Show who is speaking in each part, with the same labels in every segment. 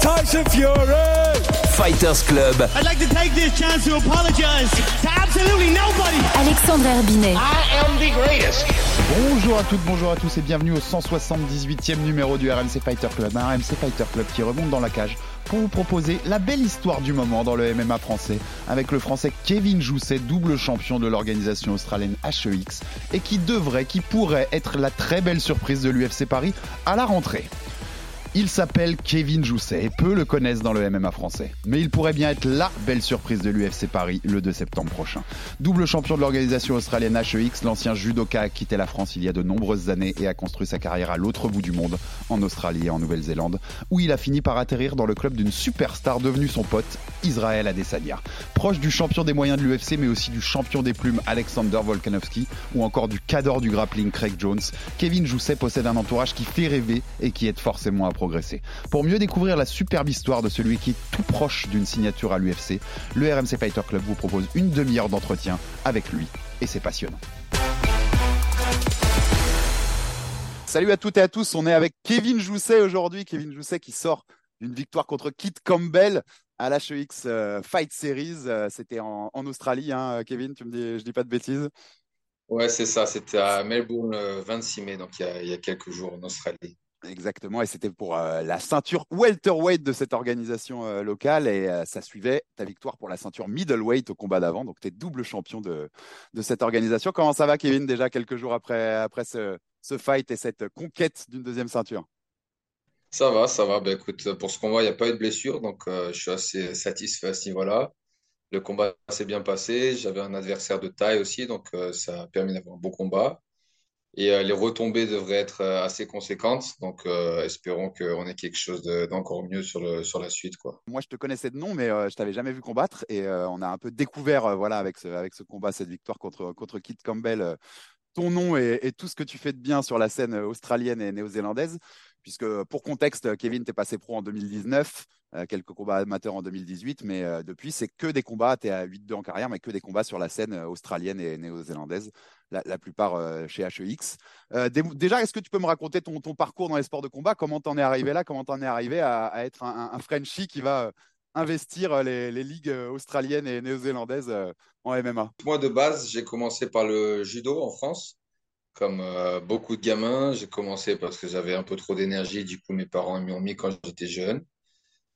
Speaker 1: Tyson Fury.
Speaker 2: Fighters Club,
Speaker 3: I'd like to take this chance to apologize to absolutely nobody.
Speaker 4: Alexandre Herbinet.
Speaker 5: I am the greatest.
Speaker 6: Bonjour à toutes, bonjour à tous et bienvenue au 178e numéro du RMC Fighter Club. Un RMC Fighter Club qui remonte dans la cage pour vous proposer la belle histoire du moment dans le MMA français avec le français Kevin Jousset, double champion de l'organisation australienne HEX et qui devrait, qui pourrait être la très belle surprise de l'UFC Paris à la rentrée. Il s'appelle Kevin Jousset et peu le connaissent dans le MMA français. Mais il pourrait bien être la belle surprise de l'UFC Paris le 2 septembre prochain. Double champion de l'organisation australienne HEX, l'ancien judoka a quitté la France il y a de nombreuses années et a construit sa carrière à l'autre bout du monde, en Australie et en Nouvelle-Zélande, où il a fini par atterrir dans le club d'une superstar devenue son pote, Israël Adesanya. Proche du champion des moyens de l'UFC mais aussi du champion des plumes Alexander Volkanovski ou encore du cador du grappling Craig Jones, Kevin Jousset possède un entourage qui fait rêver et qui aide forcément à Pour mieux découvrir la superbe histoire de celui qui est tout proche d'une signature à l'UFC, le RMC Fighter Club vous propose une demi-heure d'entretien avec lui et c'est passionnant. Salut à toutes et à tous, on est avec Kevin Jousset aujourd'hui, Kevin Jousset qui sort d'une victoire contre Kit Campbell à l'HEX euh, Fight Series, Euh, c'était en, Australie, hein, Kevin, tu me dis, je dis pas de bêtises.
Speaker 7: Ouais, c'est ça. C'était à Melbourne le 26 mai, donc il y a quelques jours en Australie.
Speaker 6: Exactement, et c'était pour euh, la ceinture welterweight de cette organisation euh, locale, et euh, ça suivait ta victoire pour la ceinture middleweight au combat d'avant, donc tu es double champion de, de cette organisation. Comment ça va, Kevin, déjà quelques jours après, après ce, ce fight et cette conquête d'une deuxième ceinture?
Speaker 7: Ça va, ça va. Ben, écoute, pour ce combat, il n'y a pas eu de blessure, donc je suis assez satisfait à ce niveau-là. Le combat s'est bien passé. J'avais un adversaire de taille aussi, donc ça a permis d'avoir un beau combat. Et euh, les retombées devraient être euh, assez conséquentes, donc euh, espérons qu'on ait quelque chose de- d'encore mieux sur le, sur la suite, quoi.
Speaker 6: Moi, je te connaissais de nom, mais je t'avais jamais vu combattre, et on a un peu découvert, voilà, avec ce, avec ce combat, cette victoire contre, contre Kit Campbell, ton nom et, tout ce que tu fais de bien sur la scène australienne et néo-zélandaise. Puisque pour contexte, Kevin, t'es passé pro en 2019, euh, quelques combats amateurs en 2018, mais euh, depuis, c'est que des combats, t'es à 8-2 en carrière, mais que des combats sur la scène euh, australienne et néo-zélandaise, la, plupart chez HEX. Dé- déjà, est-ce que tu peux me raconter ton, parcours dans les sports de combat? Comment t'en es arrivé là? Comment t'en es arrivé à, être un, Frenchie qui va investir les, les ligues australiennes et néo-zélandaises en MMA?
Speaker 7: Moi, de base, j'ai commencé par le judo en France. Comme euh, beaucoup de gamins, j'ai commencé parce que j'avais un peu trop d'énergie. Du coup, mes parents m'y ont mis quand j'étais jeune.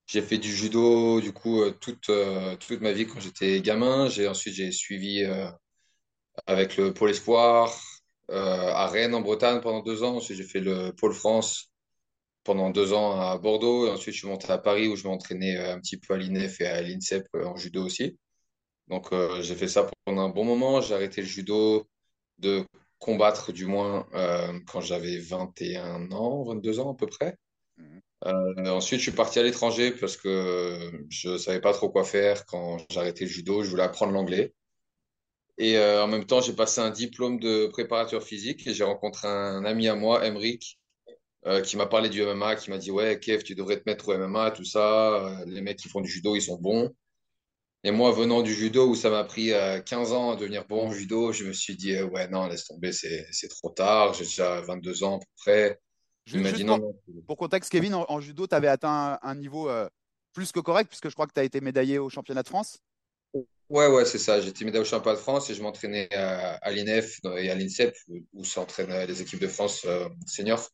Speaker 7: J'ai fait du judo, du coup, euh, toute, euh, toute ma vie quand j'étais gamin. Ensuite, j'ai suivi avec le Pôle Espoir à Rennes, en Bretagne, pendant deux ans. Ensuite, j'ai fait le Pôle France pendant deux ans à Bordeaux. Et ensuite, je suis monté à Paris où je m'entraînais un petit peu à l'INEF et à l'INSEP en judo aussi. Donc, j'ai fait ça pendant un bon moment. J'ai arrêté le judo de combattre, du moins, euh, quand j'avais 21 ans, 22 ans à peu près.
Speaker 6: Mhm.
Speaker 7: Euh, ensuite, je suis parti à l'étranger parce que je savais pas trop quoi faire quand j'ai arrêté le judo. Je voulais apprendre l'anglais. Et euh, en même temps, j'ai passé un diplôme de préparateur physique et j'ai rencontré un ami à moi, Emric, qui m'a parlé du MMA, qui m'a dit, ouais, Kev, tu devrais te mettre au MMA, tout ça. Les mecs qui font du judo, ils sont bons. Et moi, venant du judo, où ça m'a pris euh, 15 ans à devenir bon judo, je me suis dit, euh, ouais, non, laisse tomber, c'est, trop tard. J'ai déjà 22 ans à peu près. Dit, non,
Speaker 6: pour, pour contexte, Kevin, en, en judo, tu avais atteint un, un niveau euh, plus que correct, puisque je crois que tu as été médaillé au championnat de France.
Speaker 7: Ouais, ouais, c'est ça. J'étais médaillé au championnat de France et je m'entraînais à, à l'INEF et à l'INSEP, où s'entraînent euh, les équipes de France euh, seniors.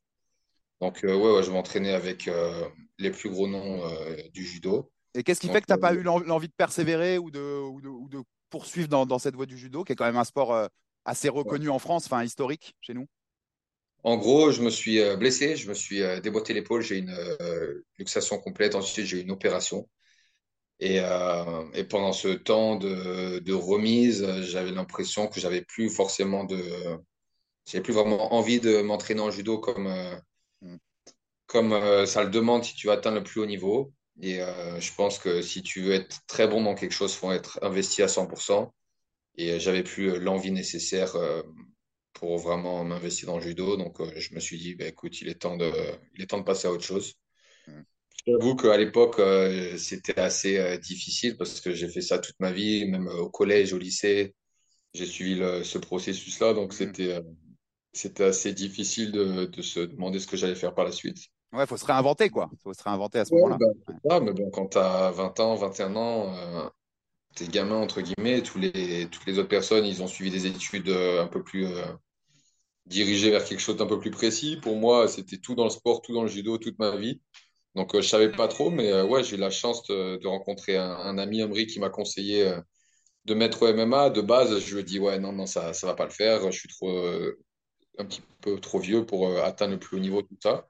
Speaker 7: Donc, euh, ouais, ouais, je m'entraînais avec euh, les plus gros noms euh, du judo.
Speaker 6: Et qu'est-ce qui fait que tu n'as pas
Speaker 7: euh,
Speaker 6: eu l'en- l'envie de persévérer ou de, ou de, ou de poursuivre dans, dans cette voie du judo, qui est quand même un sport euh, assez reconnu en France, enfin historique chez nous?
Speaker 7: En gros, je me suis euh, blessé, je me suis déboîté l'épaule, j'ai une euh, luxation complète, ensuite j'ai eu une opération. Et, euh, et pendant ce temps de, de remise, j'avais l'impression que j'avais plus forcément de, j'avais plus vraiment envie de m'entraîner en judo comme, euh,
Speaker 6: Mm.
Speaker 7: comme ça le demande si tu veux atteindre le plus haut niveau. Et euh, je pense que si tu veux être très bon dans quelque chose, il faut être investi à 100%. Et euh, j'avais plus l'envie nécessaire pour vraiment m'investir dans le judo. Donc, je me suis dit, bah, écoute, il est, temps de, il est temps de passer à autre chose. Mm. J'avoue qu'à l'époque, c'était assez difficile parce que j'ai fait ça toute ma vie, même au collège, au lycée. J'ai suivi ce processus-là. Donc, mm. c'était c'était assez difficile de, de, se demander ce que j'allais faire par la suite.
Speaker 6: Ouais, faut se réinventer, quoi. faut se réinventer à ce moment-là.
Speaker 7: Bah, mais bon, quand tu as 20 ans, 21 ans, euh, t'es gamin, entre guillemets, tous les, toutes les autres personnes, ils ont suivi des études euh, un peu plus euh, dirigées vers quelque chose d'un peu plus précis. Pour moi, c'était tout dans le sport, tout dans le judo, toute ma vie. Donc, je savais pas trop, mais ouais, j'ai eu la chance de, de rencontrer un, un, ami, Amri, qui m'a conseillé de mettre au MMA. De base, je lui ai dit, ouais, non, non, ça ça va pas le faire. Je suis trop, un petit peu trop vieux pour atteindre le plus haut niveau, tout ça.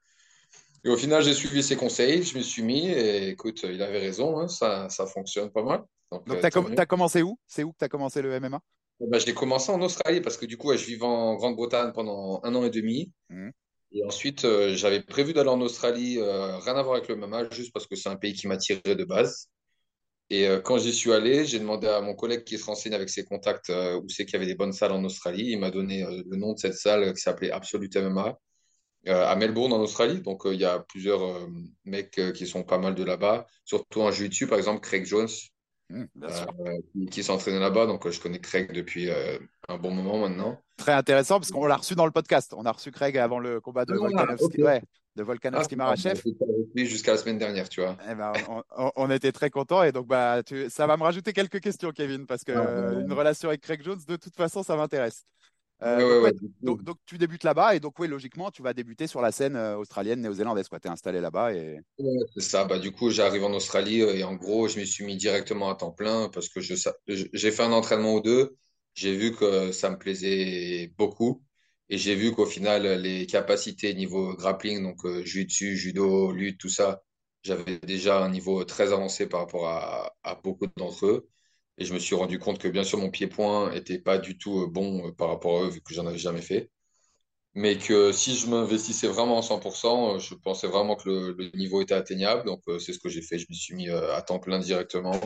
Speaker 7: Et au final, j'ai suivi ses conseils, je me suis mis et écoute, il avait raison, hein, ça, ça fonctionne pas mal.
Speaker 6: Donc, Donc tu as, commencé où? C'est où que tu as commencé le MMA
Speaker 7: eh ben, J'ai commencé en Australie parce que du coup, je vivais en Grande-Bretagne pendant un an et demi. Mmh. Et ensuite, euh, j'avais prévu d'aller en Australie, euh, rien à voir avec le MMA, juste parce que c'est un pays qui m'attirait de base. Et euh, quand j'y suis allé, j'ai demandé à mon collègue qui se renseigne avec ses contacts où c'est qu'il y avait des bonnes salles en Australie. Il m'a donné le nom de cette salle qui s'appelait Absolute MMA. Euh, à Melbourne en Australie. Donc euh, il y a plusieurs euh, mecs qui sont pas mal de là-bas, surtout en jiu-jitsu par exemple Craig Jones. Mmh, qui, qui s'entraînait là-bas, donc je connais Craig depuis un bon moment maintenant.
Speaker 6: Très intéressant parce qu'on l'a reçu dans le podcast. On a reçu Craig avant le combat de ah, Volkanovski, ouais, de Volkanovski ah,
Speaker 7: Jusqu'à la semaine dernière, tu vois.
Speaker 6: Eh ben, on, était très contents et donc bah, tu, ça va me rajouter quelques questions, Kevin, parce que ah, une relation avec Craig Jones, de toute façon, ça m'intéresse. Euh, donc, tu débutes là-bas et donc oui logiquement tu vas débuter sur la scène euh, australienne néo-zélandaise tu es installé là-bas et
Speaker 7: c'est ça. Bah du coup j'arrive en Australie euh, et en gros je me suis mis directement à temps plein parce que je j'ai fait un entraînement ou deux. J'ai vu que ça me plaisait beaucoup et j'ai vu qu'au final les capacités niveau grappling donc jiu-jitsu judo lutte tout ça j'avais déjà un niveau très avancé par rapport à, à beaucoup d'entre eux et je me suis rendu compte que bien sûr mon pied-point était pas du tout euh, bon euh, par rapport à eux vu que j'en avais jamais fait. Mais que si je m'investissais vraiment à 100%, euh, je pensais vraiment que le, niveau était atteignable. Donc c'est ce que j'ai fait. Je me suis mis à temps plein directement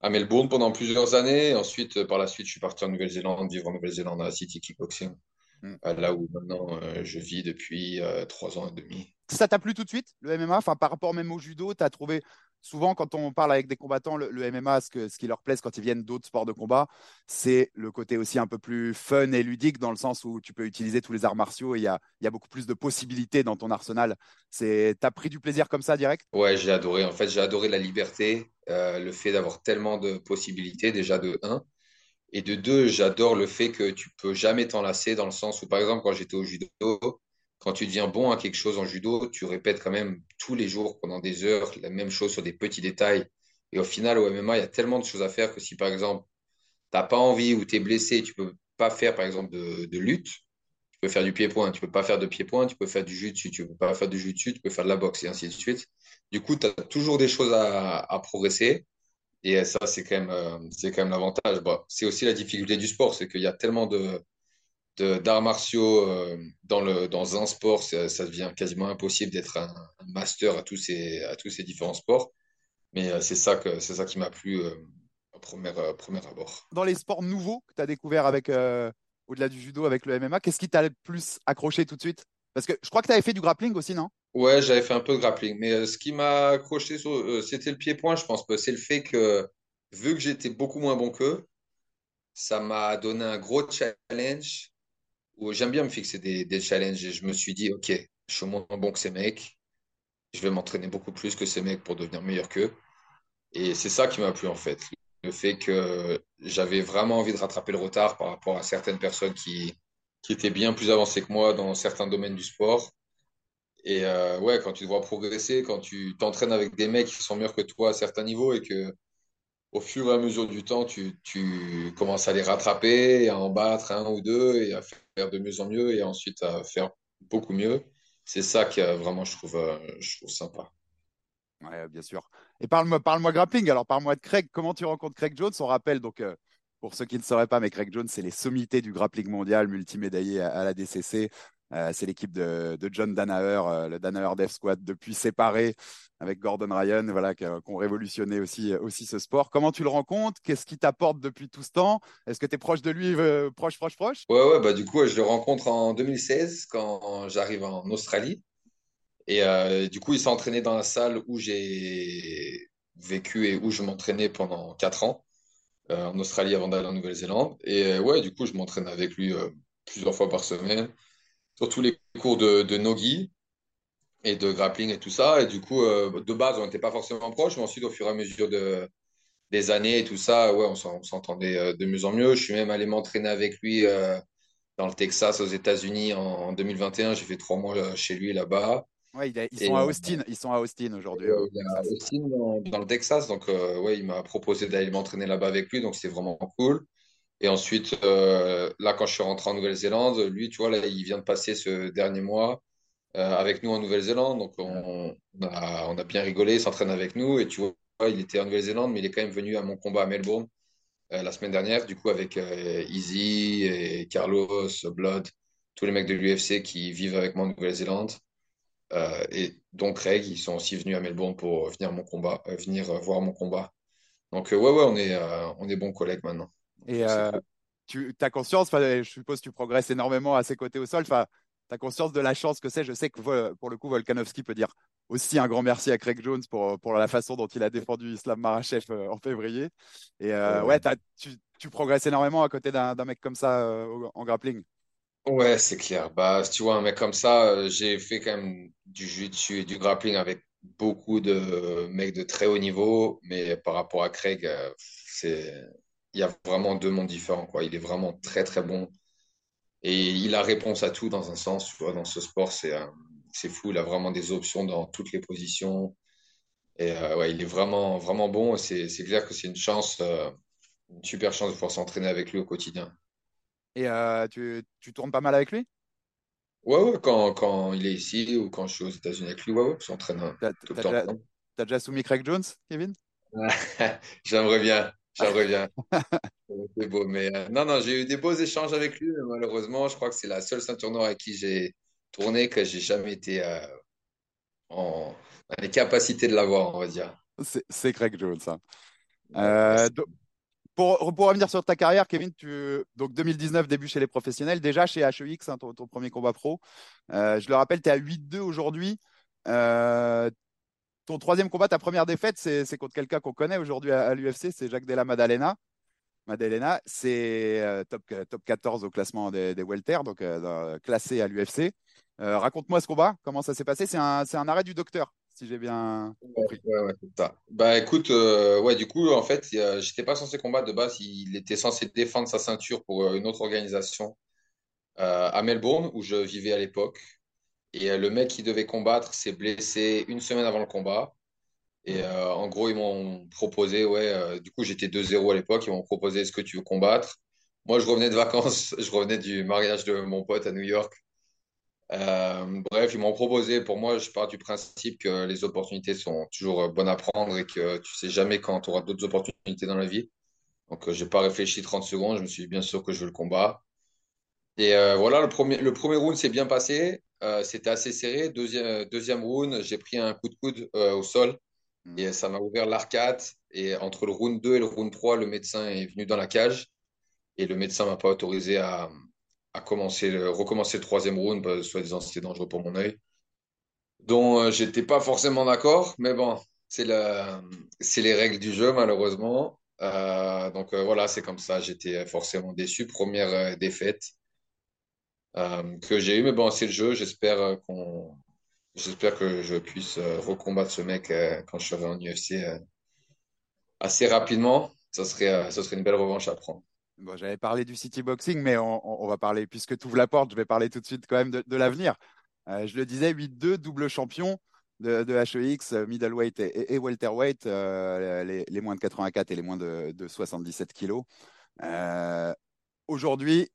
Speaker 7: à Melbourne pendant plusieurs années. ensuite, par la suite, je suis parti en Nouvelle-Zélande, vivre en Nouvelle-Zélande à City Kickboxing. Hmm. Là où maintenant je vis depuis trois ans et demi.
Speaker 6: Ça t'a plu tout de suite, le MMA enfin, Par rapport même au judo, tu as trouvé souvent, quand on parle avec des combattants, le, MMA, ce, qui leur plaise quand ils viennent d'autres sports de combat, c'est le côté aussi un peu plus fun et ludique, dans le sens où tu peux utiliser tous les arts martiaux et il y a, beaucoup plus de possibilités dans ton arsenal. T'as pris du plaisir comme ça direct?
Speaker 7: Ouais, j'ai adoré. En fait, j'ai adoré la liberté, euh, le fait d'avoir tellement de possibilités, déjà de 1. Et de deux, j'adore le fait que tu peux jamais t'enlacer dans le sens où, par exemple, quand j'étais au judo, quand tu deviens bon à quelque chose en judo, tu répètes quand même tous les jours pendant des heures la même chose sur des petits détails. Et au final, au MMA, il y a tellement de choses à faire que si par exemple, tu n'as pas envie ou tu es blessé, tu peux pas faire par exemple de, lutte, tu peux faire du pied-point, tu peux pas faire de pied-point, tu peux faire du jiu-jitsu, tu peux pas faire du jiu-jitsu, tu peux faire de la boxe et ainsi de suite. Du coup, tu as toujours des choses à, progresser. Et ça, c'est quand même, euh, c'est quand même l'avantage. c'est aussi la difficulté du sport, c'est qu'il y a tellement de, d'arts martiaux euh, dans, le, dans un sport, ça, devient quasiment impossible d'être un, master à tous, ces, à tous ces différents sports. Mais euh, c'est ça, que, ça qui m'a plu euh, au premier, premier abord.
Speaker 6: Dans les sports nouveaux que tu as découvert avec, au-delà du judo avec le MMA, qu'est-ce qui t'a le plus accroché tout de suite? Parce que je crois que tu avais fait du grappling aussi, non?
Speaker 7: Ouais, j'avais fait un peu de grappling. Mais ce qui m'a accroché, c'était le pied-point, je pense. C'est le fait que, vu que j'étais beaucoup moins bon qu'eux, ça m'a donné un gros challenge où j'aime bien me fixer des, challenges et je me suis dit, OK, je suis moins bon que ces mecs, je vais m'entraîner beaucoup plus que ces mecs pour devenir meilleur qu'eux. Et c'est ça qui m'a plu en fait. Le fait que j'avais vraiment envie de rattraper le retard par rapport à certaines personnes qui, qui étaient bien plus avancées que moi dans certains domaines du sport. Et euh, ouais, quand tu te vois progresser, quand tu t'entraînes avec des mecs qui sont meilleurs que toi à certains niveaux et que au fur et à mesure du temps, tu, commences à les rattraper, à en battre un ou deux et à faire de mieux en mieux et ensuite à faire beaucoup mieux. C'est ça qui vraiment, je trouve, euh, je trouve sympa.
Speaker 6: Ouais, bien sûr. Et parle-moi parle grappling. Alors, parle-moi de Craig. Comment tu rencontres Craig Jones? On rappelle, donc, euh, pour ceux qui ne sauraient pas, mais Craig Jones, c'est les sommités du grappling mondial, multimédaillé à, à la DCC. Euh, c'est l'équipe de, John Danaher, euh, le Danaher Death Squad, depuis séparé avec Gordon Ryan, voilà, qui ont révolutionné aussi, aussi ce sport. Comment tu le rencontres? Qu'est-ce qui t'apporte depuis tout ce temps? Est-ce que tu es proche de lui, euh, proche, proche, proche?
Speaker 7: Ouais, bah du coup, je le rencontre en 2016 quand j'arrive en Australie. Et euh, du coup, il s'est entraîné dans la salle où j'ai vécu et où je m'entraînais pendant 4 ans euh, en Australie avant d'aller en Nouvelle-Zélande. Et ouais, du coup, je m'entraîne avec lui plusieurs fois par semaine sur tous les cours de, de Nogi et de grappling et tout ça. Et du coup, euh, de base, on n'était pas forcément proches, mais ensuite, au fur et à mesure de, des années et tout ça, ouais, on s'entendait euh, de mieux en mieux. Je suis même allé m'entraîner avec lui euh, dans le Texas, aux États-Unis, en, 2021. J'ai fait trois mois chez lui là-bas.
Speaker 6: Ouais, ils, sont à Austin, ils sont à Austin aujourd'hui.
Speaker 7: à Austin, dans, le Texas. Donc, ouais, il m'a proposé d'aller m'entraîner là-bas avec lui. Donc, c'est vraiment cool. Et ensuite, euh, là, quand je suis rentré en Nouvelle-Zélande, lui, tu vois, il vient de passer ce dernier mois euh, avec nous en Nouvelle-Zélande. Donc, on, a, on, a, bien rigolé, il s'entraîne avec nous. Et tu vois, il était en Nouvelle-Zélande, mais il est quand même venu à mon combat à Melbourne euh, la semaine dernière, du coup, avec Easy et Carlos, Blood, tous les mecs de l'UFC qui vivent avec moi en Nouvelle-Zélande. et donc, Craig, ils sont aussi venus à Melbourne pour venir, mon combat, venir voir mon combat. Donc, ouais, ouais, on est, on est bons collègues maintenant.
Speaker 6: Et euh, tu as conscience, je suppose que tu progresses énormément à ses côtés au sol. Tu as conscience de la chance que c'est. Je sais que pour le coup, Volkanovski peut dire aussi un grand merci à Craig Jones pour, pour la façon dont il a défendu Islam Marachev euh, en février. Et euh, ouais, tu, tu, progresses énormément à côté d'un mec comme ça en grappling.
Speaker 7: Ouais, c'est clair. Bah, tu vois, un mec comme ça, j'ai fait quand même du jiu-jitsu et du grappling avec beaucoup de mecs de très haut niveau, mais par rapport à Craig, c'est il y a vraiment deux mondes différents. Quoi. Il est vraiment très, très bon. Et il a réponse à tout dans un sens. Tu vois, dans ce sport, c'est euh, c'est fou. Il a vraiment des options dans toutes les positions. Et euh, ouais, il est vraiment, vraiment bon. C'est clair que c'est une chance, euh, une super chance de pouvoir s'entraîner avec lui au quotidien.
Speaker 6: Et tu, tu, tournes pas mal avec lui?
Speaker 7: Ouais, ouais, quand, quand il est ici ou quand je suis aux États-Unis avec lui, ouais, ouais, on s'entraîne tout le temps.
Speaker 6: T'as déjà soumis Craig Jones, Kevin?
Speaker 7: J'aimerais bien. J'en reviens. C'est beau. Mais euh, non, non, j'ai eu des beaux échanges avec lui, mais malheureusement, je crois que c'est la seule ceinture noire avec qui j'ai tourné que j'ai jamais été euh, en, les capacités de l'avoir, on va dire.
Speaker 6: C'est Craig Jones. Hein. Euh, pour, pour, revenir sur ta carrière, Kevin, tu, donc 2019, début chez les professionnels, déjà chez HEX, hein, ton, premier combat pro. je le rappelle, tu es à 8-2 aujourd'hui ton troisième combat, ta première défaite, c'est contre quelqu'un qu'on connaît aujourd'hui à, l'UFC, c'est Jacques Della Maddalena. Maddalena, c'est euh, top, top 14 au classement des, des welter, donc euh, classé à l'UFC. Euh, raconte-moi ce combat, comment ça s'est passé C'est un, un, arrêt du docteur, si j'ai bien compris.
Speaker 7: Ouais, ouais, c'est ça. Bah écoute, ouais, du coup, en fait, j'étais pas censé combattre de base. Il était censé défendre sa ceinture pour une autre organisation à Melbourne, où je vivais à l'époque. Et euh, le mec qui devait combattre s'est blessé une semaine avant le combat. Et euh, en gros, ils m'ont proposé, ouais, euh, du coup, j'étais 2-0 à l'époque, ils m'ont proposé est-ce que tu veux combattre? Moi, je revenais de vacances, je revenais du mariage de mon pote à New York. bref, ils m'ont proposé, pour moi, je pars du principe que les opportunités sont toujours bonnes à prendre et que tu sais jamais quand tu auras d'autres opportunités dans la vie. Donc, je n'ai pas réfléchi 30 secondes, je me suis dit bien sûr que je veux le combat. Et voilà, le premier, le premier round s'est bien passé. Euh, c'était assez serré. Deuxième, euh, deuxième round, j'ai pris un coup de coude euh, au sol hmm. et ça m'a ouvert l'arcade. Et entre le round 2 et le round 3, le médecin est venu dans la cage et le médecin m'a pas autorisé à, à commencer le, recommencer le troisième round, soi-disant c'était dangereux pour mon œil. Donc, j'étais pas forcément d'accord, mais bon, c'est les règles du jeu, malheureusement. donc, voilà, c'est comme ça. J'étais forcément déçu. Première défaite. Euh, que j'ai eu. Mais bon, c'est le jeu. J'espère euh, qu'on, que je puisse euh, recombattre ce mec quand je serai en UFC assez rapidement. Ça serait, serait une belle revanche à prendre.
Speaker 6: Bon, j'avais parlé du City Boxing, mais on, va parler, puisque tu ouvres la porte, je vais parler tout de suite quand même de, l'avenir. je le disais, 8-2, double champion de, HEX, middleweight et, welterweight, les, moins de 84 et les moins de, de 77 kilos. Aujourd'hui,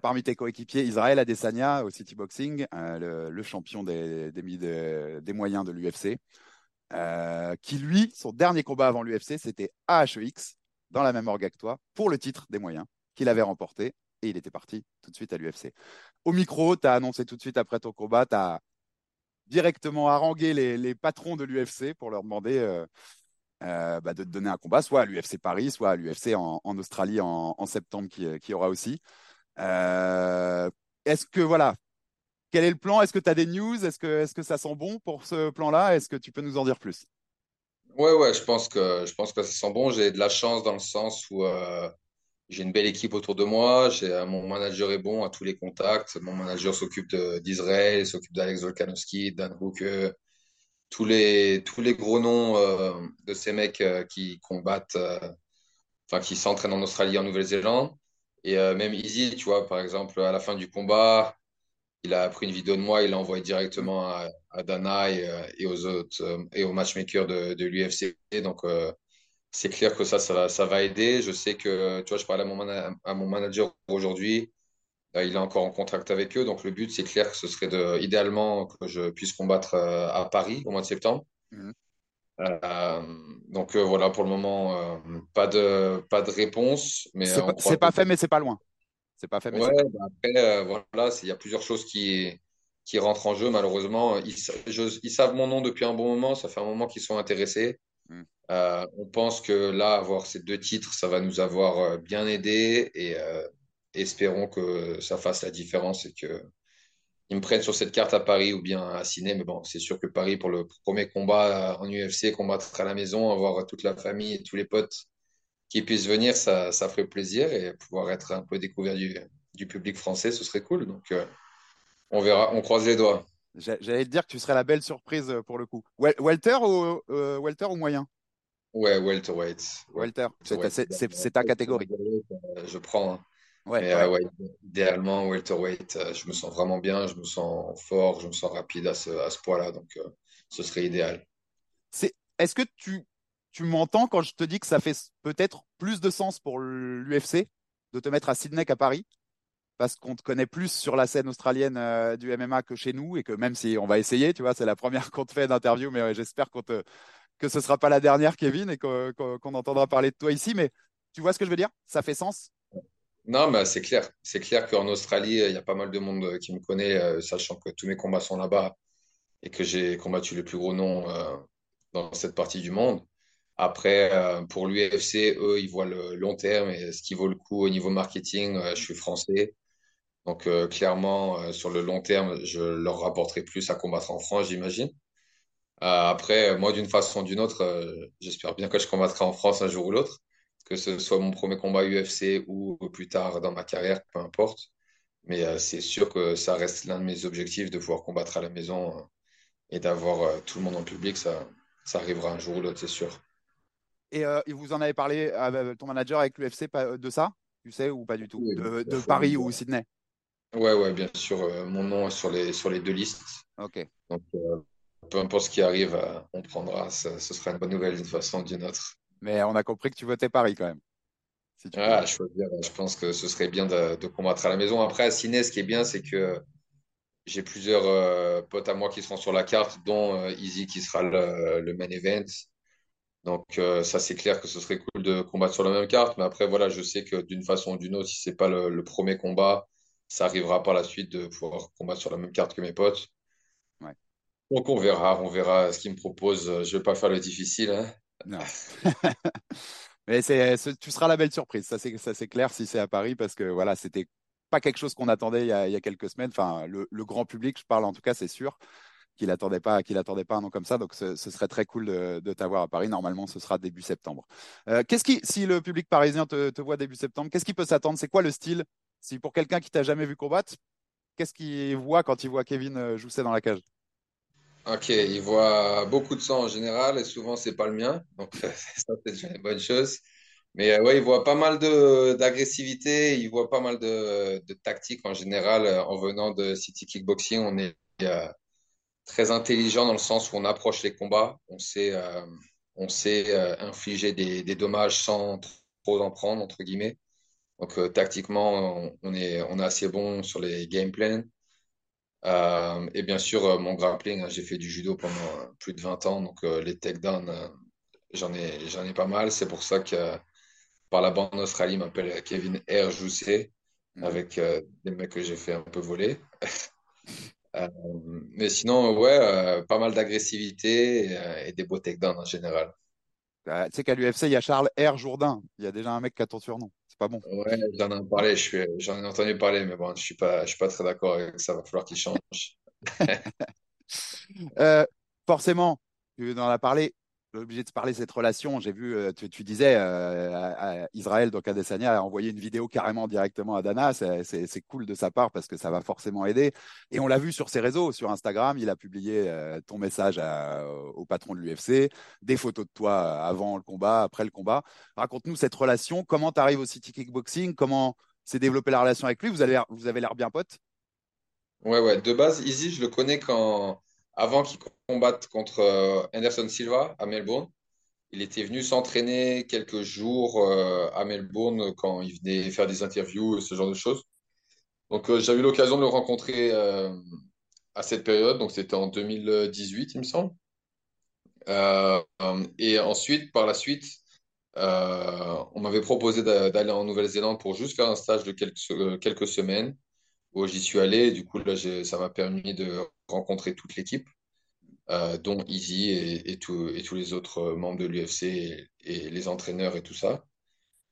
Speaker 6: parmi tes coéquipiers Israël Adesanya au City Boxing, euh, le, champion des, des, moyens de l'UFC, euh, qui lui, son dernier combat avant l'UFC, c'était AHEX, dans la même orga que toi, pour le titre des moyens, qu'il avait remporté. et il était parti tout de suite à l'UFC. Au micro, tu as annoncé tout de suite après ton combat, tu as directement harangué les, les patrons de l'UFC pour leur demander euh, bah, de te donner un combat, soit à l'UFC Paris, soit à l'UFC en, Australie en, en septembre qui, qui, aura aussi. Euh, Est-ce que voilà, quel est le plan? Est-ce que tu as des news? Est-ce que, est que ça sent bon pour ce plan-là? Est-ce que tu peux nous en dire plus?
Speaker 7: Ouais, ouais, je pense que, je pense que ça sent bon. J'ai de la chance dans le sens où euh, j'ai une belle équipe autour de moi. J'ai, euh, mon manager est bon à tous les contacts. Mon manager s'occupe d'Israël, s'occupe d'Alex Volkanovski, Dan tous les, tous les gros noms de ces mecs qui combattent, enfin, qui s'entraînent en Australie, en Nouvelle-Zélande. Et euh, même Easy, tu vois, par exemple, à la fin du combat, il a pris une vidéo de moi, il l'a envoyé directement à, Dana et, euh, et, aux autres euh, et aux matchmakers de, de l'UFC. Donc, c'est clair que ça, ça va, aider. Je sais que, tu vois, je parlais à mon, manager aujourd'hui. Il est encore en contact avec eux. Donc, le but, c'est clair que ce serait de, idéalement que je puisse combattre à Paris au mois de septembre.
Speaker 6: Mhm.
Speaker 7: Euh, donc, euh, voilà, pour le moment, euh, pas de, pas de réponse. Mais
Speaker 6: C'est pas, fait, mais c'est pas loin. C'est pas fait, mais
Speaker 7: Ouais, bah après, voilà, il y a plusieurs choses qui, qui rentrent en jeu, malheureusement. Ils, sa- je- ils savent mon nom depuis un bon moment. Ça fait un moment qu'ils sont intéressés. Euh, on pense que là, avoir ces deux titres, ça va nous avoir bien aidé et espérons que ça fasse la différence et que ils me prennent sur cette carte à Paris ou bien à Ciné. Mais bon, c'est sûr que Paris, pour le premier combat en UFC, combattre à la maison, avoir toute la famille et tous les potes qui puissent venir, ça, ça ferait plaisir et pouvoir être un peu découvert du, du public français, ce serait cool. Donc, euh, on verra, on croise les doigts.
Speaker 6: J'a- J'allais te dire que tu serais la belle surprise euh, pour le coup. Welter ou, euh, welter ou moyen?
Speaker 7: Ouais, welterweight.
Speaker 6: Ta,
Speaker 7: Welterweight.
Speaker 6: c'est- ta catégorie.
Speaker 7: Je prends. hein.
Speaker 6: Ouais,
Speaker 7: Mais
Speaker 6: ouais.
Speaker 7: euh, ouais, idéalement, welterweight, euh, je me sens vraiment bien, je me sens fort, je me sens rapide à ce, à ce poids-là, donc euh, ce serait idéal.
Speaker 6: C'est, est-ce que tu, tu m'entends quand je te dis que ça fait peut-être plus de sens pour l'UFC de te mettre à Sydney qu'à Paris? Parce qu'on te connaît plus sur la scène australienne euh, du MMA que chez nous et que même si on va essayer, tu vois, c'est la première qu'on te fait d'interview, mais j'espère qu'on te, que ce sera pas la dernière, Kevin, et qu'on entendra parler de toi ici. Mais tu vois ce que je veux dire? Ça fait sens?
Speaker 7: Non, mais c'est clair. C'est clair qu'en Australie, il y a pas mal de monde euh, qui me connaît, euh, sachant que tous mes combats sont là-bas et que j'ai combattu les plus gros noms euh, dans cette partie du monde. Après, pour l'UFC, eux, ils voient le long terme et ce qui vaut le coup au niveau marketing. je suis français. Donc, clairement, sur le long terme, je leur rapporterai plus à combattre en France, j'imagine. Après, moi, d'une façon ou d'une autre, j'espère bien que je combattrai en France un jour ou l'autre, que ce soit mon premier combat UFC ou plus tard dans ma carrière, peu importe. Mais euh, c'est sûr que ça reste l'un de mes objectifs de pouvoir combattre à la maison euh, et d'avoir euh, tout le monde en public. Ça, ça arrivera un jour ou l'autre, c'est sûr.
Speaker 6: Et, et vous en avez parlé avec ton manager avec l'UFC de ça? Tu sais, ou pas du tout?
Speaker 7: Oui,
Speaker 6: De. Paris ou Sydney?
Speaker 7: Ouais, ouais, bien sûr. mon nom est sur les, sur les deux listes.
Speaker 6: Ok.
Speaker 7: Donc, peu importe ce qui arrive, on prendra. Ça- ce sera une bonne nouvelle d'une façon ou d'une autre.
Speaker 6: Mais on a compris que tu votais Paris quand même. Si tu peux.
Speaker 7: Ah, je pense que ce serait bien de, de combattre à la maison. Après, à Ciné, ce qui est bien, c'est que j'ai plusieurs euh, potes à moi qui seront sur la carte, dont euh, Easy qui sera le, le main event. Donc, euh, ça, c'est clair que ce serait cool de combattre sur la même carte. Mais après, voilà, je sais que d'une façon ou d'une autre, si c'est pas le, le premier combat, ça arrivera par la suite de pouvoir combattre sur la même carte que mes potes.
Speaker 6: Ouais.
Speaker 7: Donc, on verra, on verra ce qu'ils me proposent. Je vais pas faire le difficile, hein.
Speaker 6: Non. Mais c'est, tu seras la belle surprise, ça c'est, ça c'est clair si c'est à Paris, parce que voilà, c'était pas quelque chose qu'on attendait il y a, il y a quelques semaines. Enfin, le, le grand public, je parle en tout cas, c'est sûr qu'il attendait pas, qu'il attendait pas un nom comme ça. Donc, ce, ce serait très cool de, de t'avoir à Paris. Normalement, ce sera début septembre. Euh, qu'est-ce qui, si le public parisien te, te voit début septembre, qu'est-ce qui peut s'attendre? C'est quoi le style? Si pour quelqu'un qui t'a jamais vu combattre, qu'est-ce qu'il voit quand il voit Kevin euh, Jousset dans la cage?
Speaker 7: Ok, il voit beaucoup de sang en général et souvent c'est pas le mien, donc ça c'est déjà une bonne chose. Mais euh, ouais, il voit pas mal d'agressivité, il voit pas mal de, de tactique en général. Euh, En venant de City Kickboxing, on est euh, très intelligent dans le sens où on approche les combats, on sait euh, on sait infliger des, dommages sans trop en prendre entre guillemets. Donc tactiquement, on, on est on est assez bon sur les game plans. Euh, et bien sûr, euh, mon grappling, hein, j'ai fait du judo pendant euh, plus de 20 ans, donc euh, les takedowns, j'en ai, j'en ai pas mal. C'est pour ça que par la bande Australie, m'appelle Kevin R. Jousset. mmh. avec des mecs que j'ai fait un peu voler. mais sinon, ouais, pas mal d'agressivité et, des beaux takedowns en général.
Speaker 6: Bah, tu sais qu'à l'UFC, il y a Charles R. Jourdain. Il y a déjà un mec qui a ton surnom. Pas bon.
Speaker 7: Ouais, j'en ai parlé, j'en ai entendu parler, mais bon, je suis pas, je suis pas très d'accord avec ça. Va falloir qu'il change.
Speaker 6: euh, forcément, tu en as parlé obligé de parler de cette relation. J'ai vu, euh, tu, disais, euh, Israël, donc Adesanya, a envoyé une vidéo carrément directement à Dana. C'est cool de sa part parce que ça va forcément aider. Et on l'a vu sur ses réseaux, sur Instagram, il a publié euh, ton message au patron de l'UFC, des photos de toi avant le combat, après le combat. Raconte-nous cette relation. Comment tu arrives au City Kickboxing? Comment s'est développée la relation avec lui? Vous avez l'air bien pote
Speaker 7: Ouais, ouais. De base, Izzy, je le connais quand avant qu'il combatte contre euh, Anderson Silva à Melbourne. Il était venu s'entraîner quelques jours euh, à Melbourne quand il venait faire des interviews, ce genre de choses. Donc euh, j'avais eu l'occasion de le rencontrer à cette période, donc c'était en 2018, il me semble. et ensuite, par la suite, on m'avait proposé d'aller en Nouvelle-Zélande pour juste faire un stage de quelques semaines où j'y suis allé. Du coup, là, ça m'a permis de rencontrer toute l'équipe, euh, dont Easy et, et, tous les autres membres de l'UFC et, les entraîneurs et tout ça.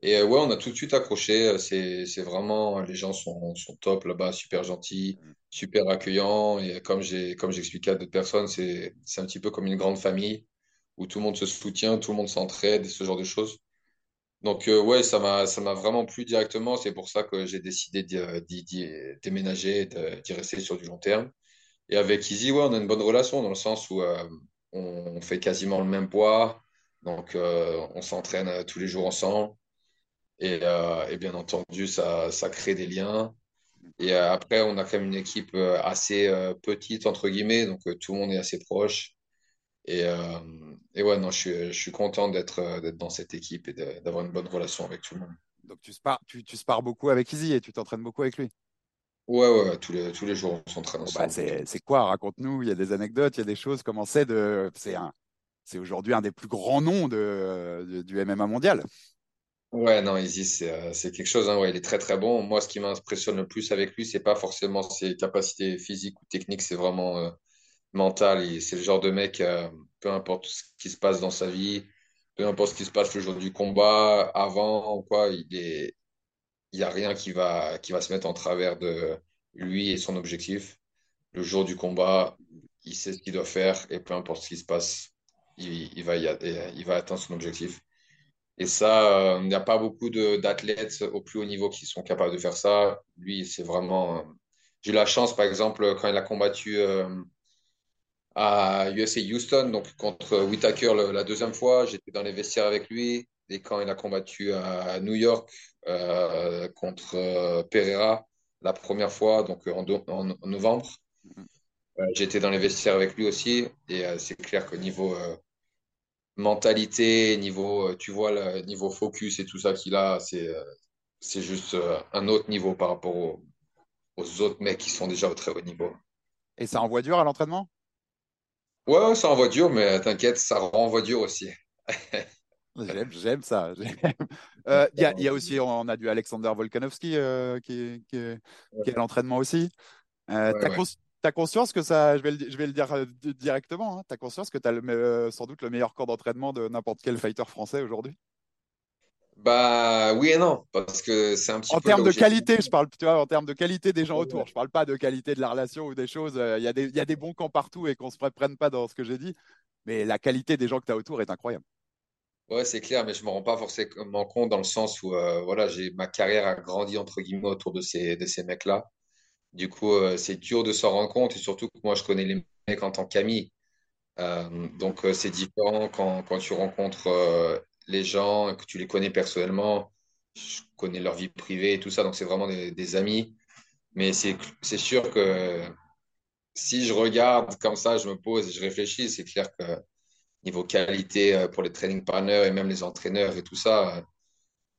Speaker 7: Et euh, ouais, on a tout de suite accroché. C'est, vraiment, les gens sont, sont top là-bas, super gentils, super accueillants. Et comme j'expliquais à d'autres personnes, c'est un petit peu comme une grande famille où tout le monde se soutient, tout le monde s'entraide, ce genre de choses. Donc, euh, ouais, ça m'a, vraiment plu directement. C'est pour ça que j'ai décidé d'y, déménager, d'y rester sur du long terme. Et avec Easy, ouais, on a une bonne relation dans le sens où euh, on fait quasiment le même poids. Donc, euh, on s'entraîne tous les jours ensemble. Et, et bien entendu, ça, ça, crée des liens. Et après, on a quand même une équipe assez petite, entre guillemets. Donc, tout le monde est assez proche. Et, euh, et ouais, non, je suis, je suis content d'être euh, dans cette équipe et d'avoir une bonne relation avec tout le monde.
Speaker 6: Donc tu spares, tu, tu spares beaucoup avec Izzy et tu t'entraînes beaucoup avec lui
Speaker 7: Ouais, ouais, tous les, tous les jours, on s'entraîne
Speaker 6: bah, ensemble. c'est quoi? Raconte-nous, il y a des anecdotes, il y a des choses. Comment c'est de. C'est aujourd'hui un des plus grands noms de, du MMA mondial.
Speaker 7: Ouais, non, Izzy, c'est euh, quelque chose. Hein, ouais, il est très, très bon. Moi, ce qui m'impressionne le plus avec lui, c'est pas forcément ses capacités physiques ou techniques, c'est vraiment mental. C'est le genre de mec, euh, peu importe ce qui se passe dans sa vie, peu importe ce qui se passe le jour du combat, avant quoi, il est, n'y a rien qui va, qui va se mettre en travers de lui et son objectif. Le jour du combat, il sait ce qu'il doit faire et peu importe ce qui se passe, il, va, il va atteindre son objectif. Et ça, euh, il n'y a pas beaucoup d'athlètes au plus haut niveau qui sont capables de faire ça. Lui, c'est vraiment. Euh, j'ai eu la chance, par exemple, quand il a combattu à USA Houston, donc contre Whitaker la deuxième fois. J'étais dans les vestiaires avec lui. Et quand il a combattu à New York euh, contre euh, Pereira la première fois, donc en, en, novembre, euh, j'étais dans les vestiaires avec lui aussi. Et c'est clair que niveau mentalité, niveau, tu vois, le niveau focus et tout ça qu'il a, c'est c'est juste un autre niveau par rapport aux, aux autres mecs qui sont déjà au très haut niveau.
Speaker 6: Et ça envoie dur à l'entraînement?
Speaker 7: Ouais, ça envoie dur, mais t'inquiète, ça renvoie dur aussi.
Speaker 6: J'aime, ça. Euh, il y, a aussi, on a du Alexander Volkanovski euh, qui, qui, est à l'entraînement aussi. Euh, tu as, conscience que ça, je vais le, je vais le dire directement, hein, tu as conscience que tu as sans doute le meilleur corps d'entraînement de n'importe quel fighter français aujourd'hui?
Speaker 7: Bah oui et non, parce que c'est un petit
Speaker 6: en
Speaker 7: peu.
Speaker 6: En termes de qualité, je parle, tu vois, en termes de qualité des gens autour. Je parle pas de qualité de la relation ou des choses. Euh, il y, a des, y a des bons camps partout et qu'on se prenne pas dans ce que j'ai dit. Mais la qualité des gens que tu as autour est incroyable.
Speaker 7: Ouais, c'est clair, mais je me rends pas forcément compte dans le sens où euh, voilà, j'ai ma carrière a grandi entre guillemets autour de ces, de ces mecs-là. Du coup, euh, c'est dur de s'en rendre compte et surtout que moi, je connais les mecs en tant qu'amis. donc, c'est différent quand, quand, tu rencontres les gens, que tu les connais personnellement. Je connais leur vie privée et tout ça, donc c'est vraiment des, amis. Mais c'est sûr que si je regarde comme ça, je me pose et je réfléchis, c'est clair que niveau qualité euh, pour les training partners et même les entraîneurs et tout ça,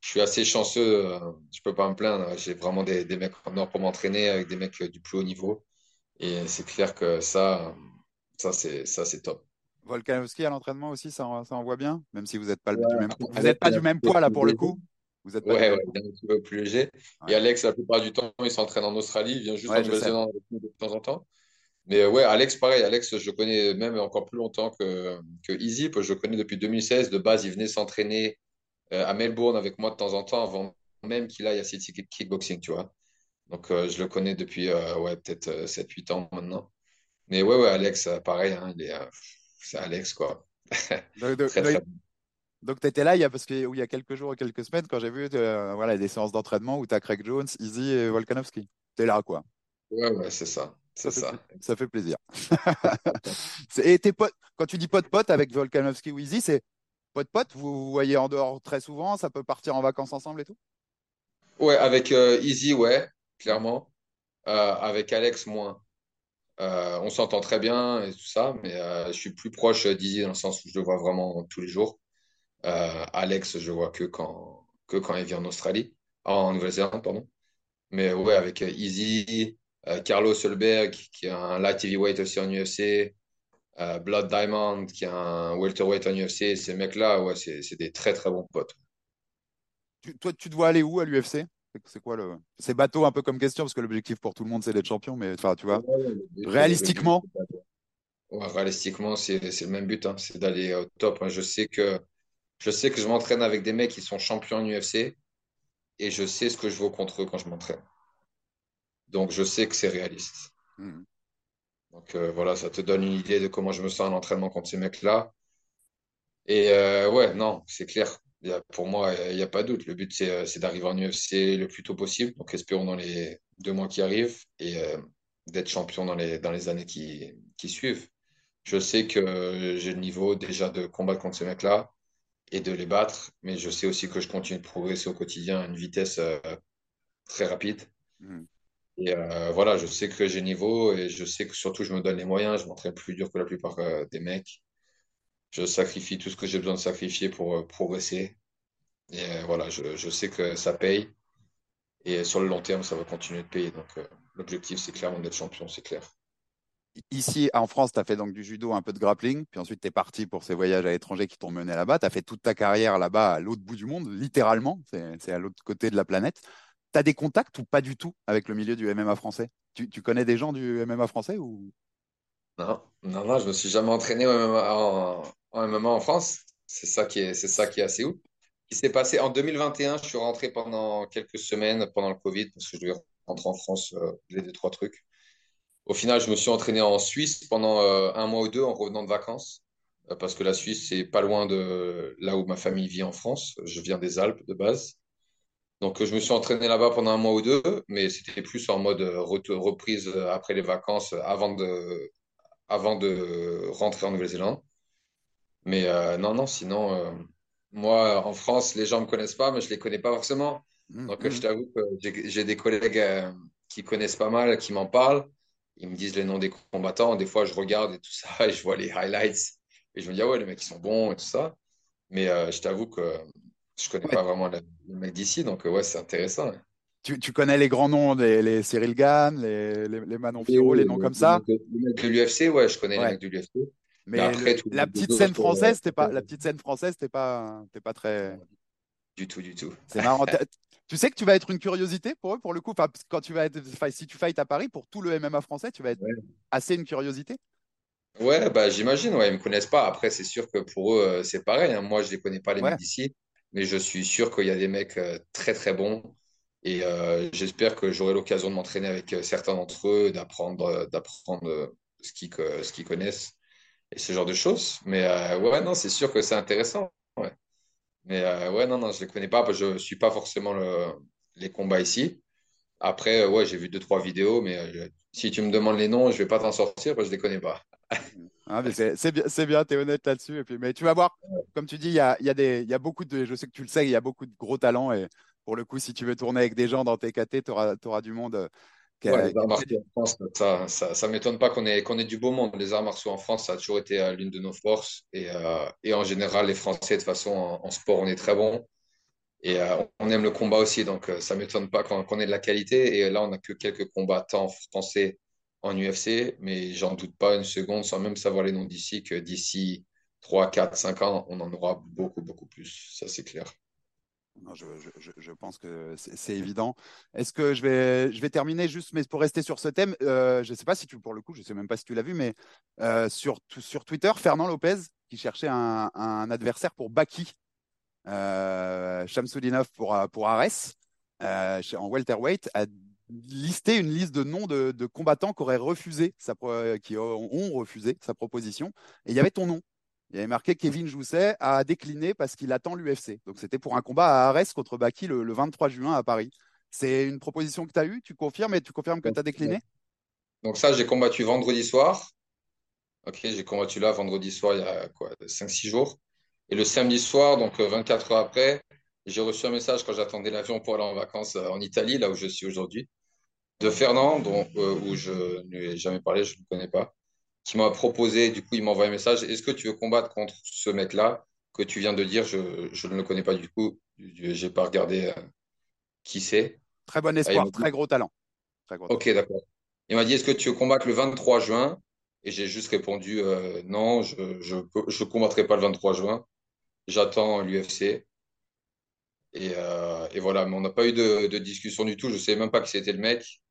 Speaker 7: je suis assez chanceux. Euh, je peux pas me plaindre. J'ai vraiment des, des mecs en or pour m'entraîner avec des mecs du plus haut niveau. Et c'est clair que ça, ça c'est top.
Speaker 6: Volkanovski à l'entraînement aussi, ça, ça envoie bien, même si vous n'êtes pas, du, même, vous pas du même poids là pour le coup. Vous êtes
Speaker 7: Ouais, ouais, un petit peu plus léger.
Speaker 6: Ouais.
Speaker 7: Et Alex, la plupart du temps, il s'entraîne en Australie. Il vient juste en. Nouvelle-Zélande de temps en temps. Mais ouais, Alex, pareil. Alex, je connais même encore plus longtemps que, que Easy. que Je le connais depuis 2016. De base, il venait s'entraîner euh, à Melbourne avec moi de temps en temps avant même qu'il aille à City Kickboxing, tu vois. Donc, euh, je le connais depuis euh, ouais, peut-être euh, 7-8 ans maintenant. Mais ouais, ouais, Alex, pareil. hein, il est, c'est Alex, quoi.
Speaker 6: Donc, donc-
Speaker 7: Très,
Speaker 6: donc-
Speaker 7: très
Speaker 6: donc, tu étais là il y a, parce que, où il y a quelques jours quelques semaines quand j'ai vu euh, voilà, des séances d'entraînement où tu as Craig Jones, Easy et Volkanovski. Tu es là, quoi.
Speaker 7: Ouais, ouais, c'est ça. C'est
Speaker 6: Ça fait,
Speaker 7: ça.
Speaker 6: plaisir. Et tes potes, quand tu dis pote-pote avec Volkanovski ou Easy, c'est pote-pote, vous vous voyez en dehors très souvent, ça peut partir en vacances ensemble et tout?
Speaker 7: Ouais, avec euh, Easy, ouais, clairement. Euh, avec Alex, moins. Euh, on s'entend très bien et tout ça, mais euh, je suis plus proche d'Easy dans le sens où je le vois vraiment tous les jours. Euh, Alex, je vois que quand, que quand il vient en Australie, Ah, en Nouvelle-Zélande, pardon. Mais ouais, avec euh, euh, Carlos Solberg, qui est un light heavyweight aussi en UFC, euh, Blood Diamond, qui est un welterweight en UFC, ces mecs-là, c'est des très très bons potes.
Speaker 6: Toi, tu te vois aller où à l'UFC? C'est quoi le. C'est bateau un peu comme question, parce que l'objectif pour tout le monde, c'est d'être champion, mais enfin, tu vois,
Speaker 7: Ouais, ouais,
Speaker 6: réalistiquement,
Speaker 7: Ouais, réalistiquement, c'est le même but, hein, c'est d'aller au top. hein. Je sais que je sais que je m'entraîne avec des mecs qui sont champions en UFC et je sais ce que je vaux contre eux quand je m'entraîne. Donc je sais que c'est réaliste.
Speaker 6: hmm,
Speaker 7: Donc euh, voilà, ça te donne une idée de comment je me sens à l'entraînement contre ces mecs-là. Et euh, ouais, non, c'est clair. Il y a- pour moi, il n'y a pas de doute. Le but, c'est euh, d'arriver en UFC le plus tôt possible. Donc espérons dans les deux mois qui arrivent et euh, d'être champion dans les, dans les années qui, qui suivent. Je sais que j'ai le niveau déjà de combattre contre ces mecs-là et de les battre, mais je sais aussi que je continue de progresser au quotidien à une vitesse euh, très rapide.
Speaker 6: hmm.
Speaker 7: Et euh, voilà, je sais que j'ai le niveau et je sais que surtout je me donne les moyens. Je m'entraîne plus dur que la plupart des mecs. Je sacrifie tout ce que j'ai besoin de sacrifier pour euh, progresser. Et euh, voilà, je, je sais que ça paye. Et sur le long terme, ça va continuer de payer. Donc euh, l'objectif, c'est clairement d'être champion, c'est clair.
Speaker 6: Ici, en France, tu as fait donc du judo, un peu de grappling, puis ensuite tu es parti pour ces voyages à l'étranger qui t'ont mené là-bas. Tu as fait toute ta carrière là-bas, à l'autre bout du monde, littéralement, c'est à l'autre côté de la planète. Tu as des contacts ou pas du tout avec le milieu du MMA français? Tu, tu connais des gens du MMA français ou...
Speaker 7: Non, non, non, je me suis jamais entraîné au MMA en, en MMA en France. C'est ça qui est, ça qui assez ouf. Qui s'est passé en 2021, je suis rentré pendant quelques semaines pendant le Covid parce que je devais rentrer en France, euh, les deux, trois trucs. Au final, je me suis entraîné en Suisse pendant euh, un mois ou deux en revenant de vacances euh, parce que la Suisse, c'est pas loin de là où ma famille vit en France. Je viens des Alpes de base. Donc, je me suis entraîné là-bas pendant un mois ou deux, mais c'était plus en mode euh, reprise après les vacances, avant de, avant de rentrer en Nouvelle-Zélande. Mais euh, non, non, sinon, euh, moi, en France, les gens me connaissent pas, mais je les connais pas forcément.
Speaker 6: Mmh,
Speaker 7: Donc, euh,
Speaker 6: mmh.
Speaker 7: je t'avoue que j'ai des collègues euh, qui connaissent pas mal, qui m'en parlent. Ils me disent les noms des combattants. Des fois, je regarde et tout ça, et je vois les highlights. Et je me dis, ah ouais, les mecs, ils sont bons et tout ça. Mais je t'avoue que je connais
Speaker 6: Ouais,
Speaker 7: pas vraiment les les mecs d'ici. Donc, ouais, c'est intéressant. hein.
Speaker 6: tu, tu connais les grands noms, les, les Cyril Gann, les, les, les Manon
Speaker 7: Et
Speaker 6: Fiorot, les noms comme ça?
Speaker 7: les mecs de l'UFC, ouais, je connais les mecs de l'UFC. Mais après,
Speaker 6: le- la petite scène française, t'es pas, la petite scène française, t'es pas, t'es pas très.
Speaker 7: du tout, du tout.
Speaker 6: C'est marrant. Tu sais que tu vas être une curiosité pour eux, pour le coup? Enfin, quand tu vas être, enfin, si tu fights à Paris, pour tout le MMA français, tu vas être
Speaker 7: Ouais.
Speaker 6: assez une curiosité?
Speaker 7: Ouais, bah, j'imagine, ouais, ils me connaissent pas. Après, c'est sûr que pour eux, euh, c'est pareil. hein. Moi, je les connais pas, les
Speaker 6: Ouais.
Speaker 7: mecs d'ici, mais je suis sûr qu'il y a des mecs euh, très, très bons. Et euh, j'espère que j'aurai l'occasion de m'entraîner avec certains d'entre eux, d'apprendre, d'apprendre ce qu'ils, que- ce qu'ils connaissent et ce genre de choses. Mais euh, ouais, non, c'est sûr que c'est intéressant. Mais euh, ouais, non, non, je les connais pas. Je suis pas forcément le- les combats ici. Après, euh, ouais, j'ai vu deux, trois vidéos, mais si tu me demandes les noms, je vais pas t'en sortir parce que je les connais pas.
Speaker 6: Mais c'est bien, bien, t'es honnête là-dessus. Et puis, mais tu vas voir, comme tu dis, il y a, y a des, y a beaucoup de, je sais que tu le sais, il y a beaucoup de gros talents. Et pour le coup, si tu veux tourner avec des gens dans tes KT, tu auras, du monde
Speaker 7: Ouais, les arts martiaux en France, ça, ça, ça m'étonne pas qu'on ait, qu'on ait du beau monde. Les arts martiaux en France, ça a toujours été euh, l'une de nos forces. Et, euh, et en général, les Français, de toute façon, en, en sport, on est très bons. Et euh, on aime le combat aussi, donc euh, ça m'étonne pas qu'on qu'on ait de la qualité. Et là, on n'a que quelques combattants français en UFC, mais j'en doute pas une seconde, sans même savoir les noms d'ici, que d'ici 3, 4, 5 ans, on en aura beaucoup, beaucoup plus. Ça, c'est clair.
Speaker 6: Non, je, pense que c'est évident. Est-ce que je vais, je vais terminer juste, mais pour rester sur ce thème, euh, je ne sais pas si tu, pour le coup, je ne sais même pas si tu l'as vu, mais euh, sur, Twitter, Fernand Lopez, qui cherchait un, adversaire pour Baki, euh, pour, pour Ares, euh, en welterweight, a listé une liste de noms de, de combattants qui auraient refusé, sa, qui ont refusé sa proposition, et il y avait ton nom. Il y avait marqué Kevin Jousset a décliné parce qu'il attend l'UFC. Donc c'était pour un combat à Arès contre Baki le, le 23 juin à Paris. C'est une proposition que tu as eue, tu confirmes et tu confirmes que tu as décliné?
Speaker 7: Donc ça, j'ai combattu vendredi soir. Ok, j'ai combattu là vendredi soir il y a quoi 5-6 jours. Et le samedi soir, donc 24 euh, heures après, j'ai reçu un message quand j'attendais l'avion pour aller en vacances euh, en Italie, là où je suis aujourd'hui, de Fernand, dont, euh, où je ne lui ai jamais parlé, je ne le connais pas qui m'a proposé, du coup, il m'a envoyé un message, est-ce que tu veux combattre contre ce mec-là que tu viens de dire, je, je, ne le connais pas du coup, j'ai pas regardé euh, qui c'est.
Speaker 6: Très bon espoir, très gros talent.
Speaker 7: Très gros ok, d'accord. Il m'a dit, est-ce que tu veux combattre le 23 juin? Et j'ai juste répondu, euh, non, je ne je, je combattrai pas le 23 juin. J'attends l'UFC. Et, euh, et, voilà, mais on n'a pas eu de, de, discussion du tout. Je ne savais même pas qui c'était le mec.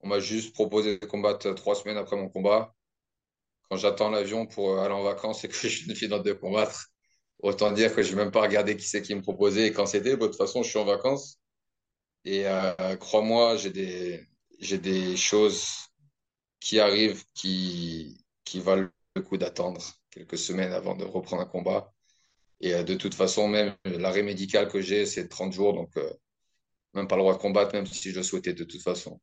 Speaker 7: On m'a juste proposé de combattre trois semaines après mon combat quand j'attends l'avion pour aller en vacances et que je ne finis de combattre, autant dire que je n'ai même pas regardé qui c'est qui me proposait et quand c'était. De toute façon, je suis en vacances. Et euh, crois-moi, j'ai des, j'ai des choses qui arrivent qui, valent le coup d'attendre quelques semaines avant de reprendre un combat. Et euh, de toute façon, même l'arrêt médical que j'ai, c'est 30 jours. Donc, euh, même pas le droit de combattre, même si je le souhaitais de toute façon.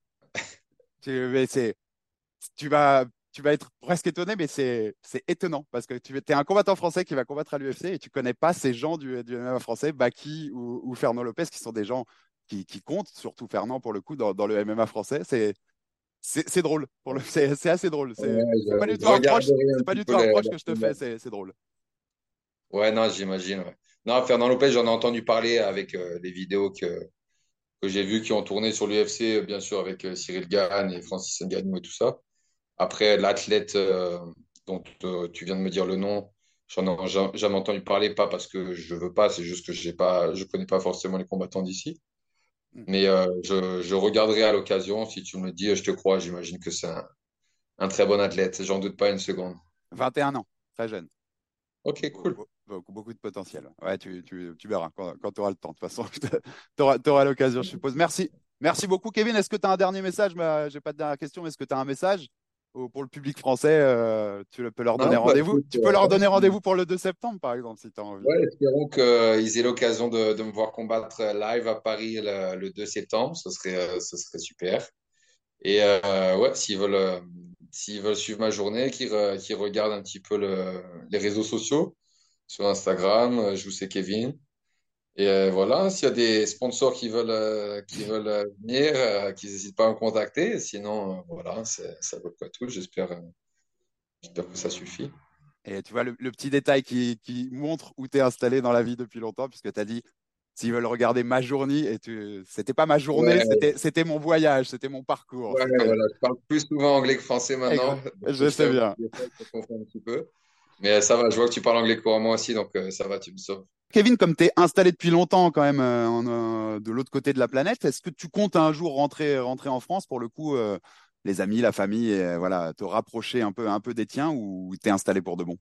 Speaker 6: tu vas tu vas être presque étonné, mais c'est étonnant parce que tu es un combattant français qui va combattre à l'UFC et tu connais pas ces gens du, du MMA français, Baki ou, ou, Fernand Lopez, qui sont des gens qui, qui, comptent, surtout Fernand pour le coup, dans, dans le MMA français. C'est c'est drôle. C'est assez drôle. C'est pas du tout un reproche, pas du tout un reproche que je te fais, c'est drôle.
Speaker 7: Ouais, non, j'imagine. Ouais. Non, Fernand Lopez, j'en ai entendu parler avec euh, les vidéos que, que j'ai vues qui ont tourné sur l'UFC, bien sûr, avec euh, Cyril Gann et Francis Ngannou et tout ça. Après, l'athlète euh, dont euh, tu viens de me dire le nom, j'en ai jamais entendu parler, pas parce que je veux pas, c'est juste que je ne connais pas forcément les combattants d'ici. Mm. Mais euh, je, je, regarderai à l'occasion. Si tu me dis, je te crois, j'imagine que c'est un, un, très bon athlète. J'en doute pas une seconde.
Speaker 6: 21 ans, très jeune.
Speaker 7: Ok, cool.
Speaker 6: Beaucoup, beaucoup de potentiel. Ouais, tu, tu, tu verras quand, quand tu auras le temps. De toute façon, tu auras, auras l'occasion, je suppose. Merci. Merci beaucoup, Kevin. Est-ce que tu as un dernier message? Je n'ai pas de dernière question, mais est-ce que tu as un message? Pour le public français, euh, tu peux leur donner bah, rendez-vous. Tu peux leur donner rendez-vous pour le 2 septembre, par exemple, si tu as envie.
Speaker 7: Ouais, espérons qu'ils aient l'occasion de, de, me voir combattre live à Paris le, 2 septembre. Ce serait, euh, ce serait super. Et euh, ouais, s'ils veulent, s'ils veulent suivre ma journée, qu'ils regardent un petit peu le, les réseaux sociaux sur Instagram, je vous sais Kevin. Et euh, voilà, s'il y a des sponsors qui veulent, euh, qui veulent euh, venir, qu'ils n'hésitent pas à me contacter. Sinon, voilà, ça vaut pas tout. J'espère que ça suffit.
Speaker 6: Et tu vois, le, petit détail qui, qui montre où tu es installé dans la vie depuis longtemps, puisque tu as dit s'ils veulent regarder ma journée, et tu... c'était pas ma journée, c'était mon voyage, c'était mon parcours.
Speaker 7: Ouais, voilà, je parle plus souvent anglais que français maintenant.
Speaker 6: Je sais bien.
Speaker 7: un petit peu. Mais ça va, je vois que tu parles anglais couramment aussi, donc ça va, tu me sauves.
Speaker 6: Kevin, comme tu es installé depuis longtemps quand même euh, euh, de l'autre côté de la planète, est-ce que tu comptes un jour rentrer, rentrer en France pour le coup, euh, les amis, la famille, voilà, te rapprocher un peu, un peu des tiens ou tu es installé pour de bon?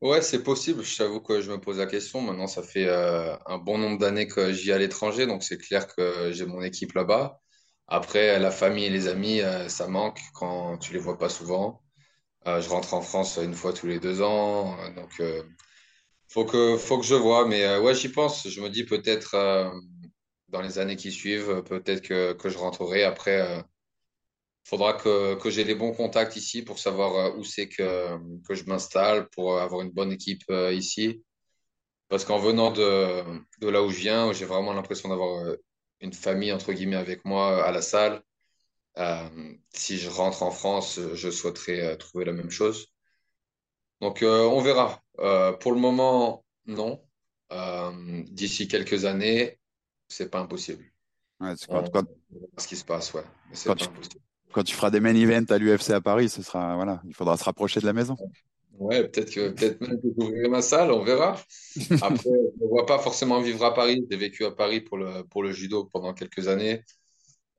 Speaker 7: Ouais, c'est possible. Je t'avoue que je me pose la question. Maintenant, ça fait un bon nombre d'années que j'y à l'étranger, donc c'est clair que j'ai mon équipe là-bas. Après, la famille et les amis, ça manque quand tu les vois pas souvent. je rentre en France une fois tous les deux ans, donc faut que, faut que je vois, mais euh, ouais, j'y pense. Je me dis peut-être euh, dans les années qui suivent, peut-être que, que je rentrerai. Après, il euh, faudra que, que j'ai les bons contacts ici pour savoir où c'est que, que je m'installe, pour avoir une bonne équipe ici. Parce qu'en venant de, de là où je viens, j'ai vraiment l'impression d'avoir une famille, entre guillemets, avec moi à la salle. si je rentre en France, je souhaiterais trouver la même chose. Donc, on verra. Euh, pour le moment, non. Euh, d'ici quelques années, c'est pas impossible.
Speaker 6: Ouais, quand, quand,
Speaker 7: ce qui se passe, ouais.
Speaker 6: Quand tu, quand, tu, feras des main events à l'UFC à Paris, ce sera voilà, il faudra se rapprocher de la maison.
Speaker 7: Ouais, peut-être que peut-être même que j'ouvrirai ma salle, on verra. Après, je ne vois pas forcément vivre à Paris. J'ai vécu à Paris pour le, pour le judo pendant quelques années.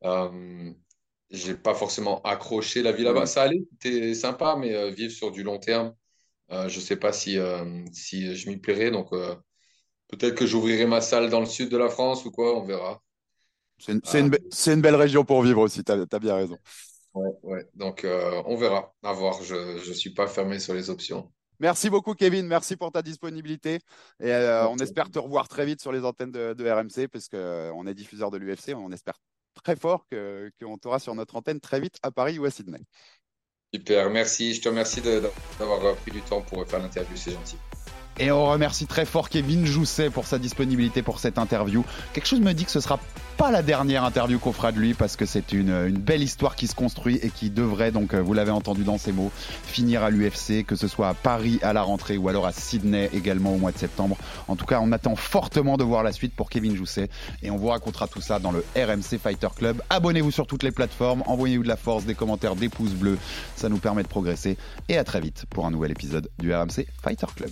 Speaker 7: Euh, j'ai pas forcément accroché la vie là-bas. Ça allait, c'était sympa, mais euh, vivre sur du long terme, euh, je sais pas si, euh, si je m'y plairais. Donc, euh, peut-être que j'ouvrirai ma salle dans le sud de la France ou quoi, on verra.
Speaker 6: C'est une, c'est une be- c'est une belle région pour vivre aussi, t'as, t'as bien raison.
Speaker 7: ouais, ouais. Donc, on verra. À voir. Je ne suis pas fermé sur les options.
Speaker 6: Merci beaucoup, Kevin. Merci pour ta disponibilité. Et euh, on espère te revoir très vite sur les antennes de, de RMC, puisque euh, on est diffuseur de l'UFC. On espère très fort que, qu'on t'aura sur notre antenne très vite à Paris ou à Sydney.
Speaker 7: Super, merci. Je te remercie d'avoir pris du temps pour faire l'interview. C'est gentil.
Speaker 6: Et on remercie très fort Kevin Jousset pour sa disponibilité pour cette interview. Quelque chose me dit que ce sera pas la dernière interview qu'on fera de lui parce que c'est une, une belle histoire qui se construit et qui devrait, donc euh, vous l'avez entendu dans ses mots, finir à l'UFC, que ce soit à Paris à la rentrée ou alors à Sydney également au mois de septembre. En tout cas, on attend fortement de voir la suite pour Kevin Jousset et on vous racontera tout ça dans le RMC Fighter Club. Abonnez-vous sur toutes les plateformes, envoyez-vous de la force, des commentaires, des pouces bleus, ça nous permet de progresser. Et à très vite pour un nouvel épisode du RMC Fighter Club.